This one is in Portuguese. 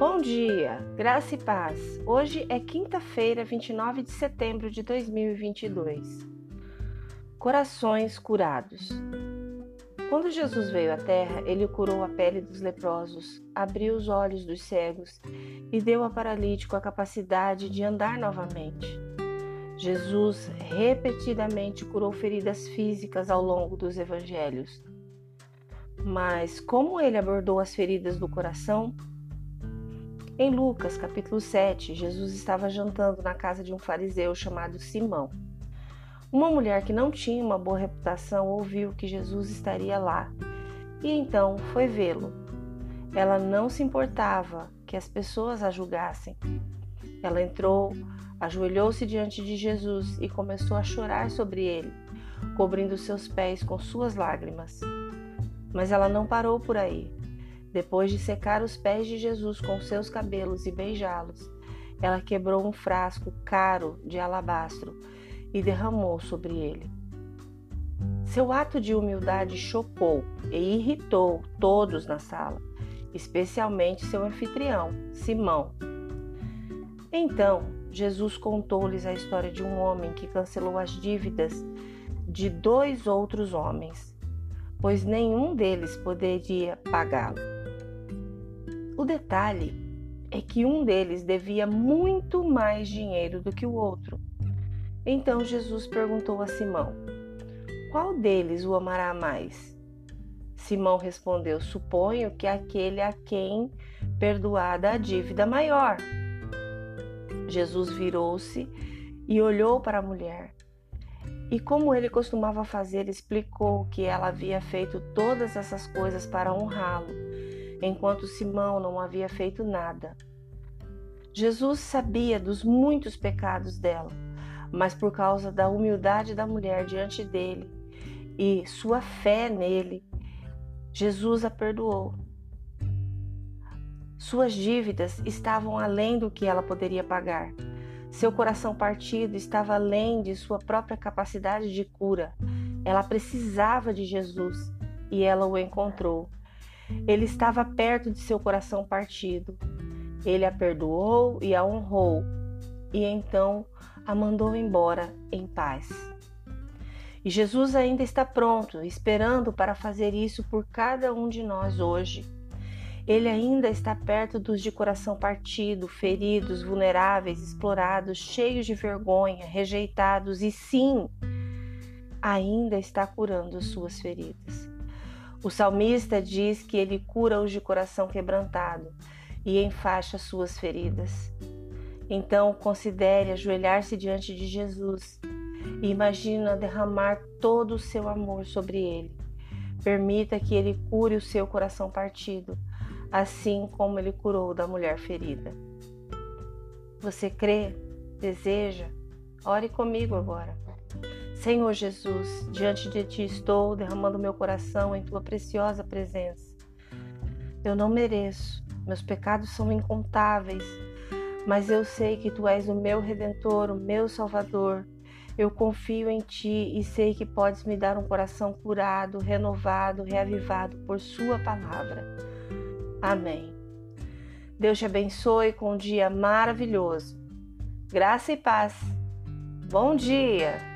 Bom dia, graça e paz. Hoje é quinta-feira, 29 de setembro de 2022. Corações curados. Quando Jesus veio à terra, ele curou a pele dos leprosos, abriu os olhos dos cegos e deu ao paralítico a capacidade de andar novamente. Jesus repetidamente curou feridas físicas ao longo dos evangelhos. Mas como ele abordou as feridas do coração, em Lucas, capítulo 7, Jesus estava jantando na casa de um fariseu chamado Simão. Uma mulher que não tinha uma boa reputação ouviu que Jesus estaria lá e então foi vê-lo. Ela não se importava que as pessoas a julgassem. Ela entrou, ajoelhou-se diante de Jesus e começou a chorar sobre ele, cobrindo seus pés com suas lágrimas. Mas ela não parou por aí. Depois de secar os pés de Jesus com seus cabelos e beijá-los, ela quebrou um frasco caro de alabastro e derramou sobre ele. Seu ato de humildade chocou e irritou todos na sala, especialmente seu anfitrião, Simão. Então, Jesus contou-lhes a história de um homem que cancelou as dívidas de dois outros homens, pois nenhum deles poderia pagá-lo. O detalhe é que um deles devia muito mais dinheiro do que o outro. Então Jesus perguntou a Simão: Qual deles o amará mais? Simão respondeu: Suponho que aquele a quem perdoada a dívida maior. Jesus virou-se e olhou para a mulher. E como ele costumava fazer, explicou que ela havia feito todas essas coisas para honrá-lo enquanto Simão não havia feito nada. Jesus sabia dos muitos pecados dela, mas por causa da humildade da mulher diante dele e sua fé nele, Jesus a perdoou. Suas dívidas estavam além do que ela poderia pagar. Seu coração partido estava além de sua própria capacidade de cura. Ela precisava de Jesus e ela o encontrou. Ele estava perto de seu coração partido. Ele a perdoou e a honrou, e então a mandou embora em paz. E Jesus ainda está pronto, esperando para fazer isso por cada um de nós hoje. Ele ainda está perto dos de coração partido, feridos, vulneráveis, explorados, cheios de vergonha, rejeitados e sim, ainda está curando as suas feridas. O salmista diz que ele cura os de coração quebrantado e enfaixa suas feridas. Então, considere ajoelhar-se diante de Jesus e imagina derramar todo o seu amor sobre ele. Permita que ele cure o seu coração partido, assim como ele curou da mulher ferida. Você crê? Deseja? Ore comigo agora. Senhor Jesus, diante de ti estou derramando meu coração em tua preciosa presença. Eu não mereço, meus pecados são incontáveis, mas eu sei que tu és o meu redentor, o meu salvador. Eu confio em ti e sei que podes me dar um coração curado, renovado, reavivado por Sua palavra. Amém. Deus te abençoe com um dia maravilhoso. Graça e paz. Bom dia!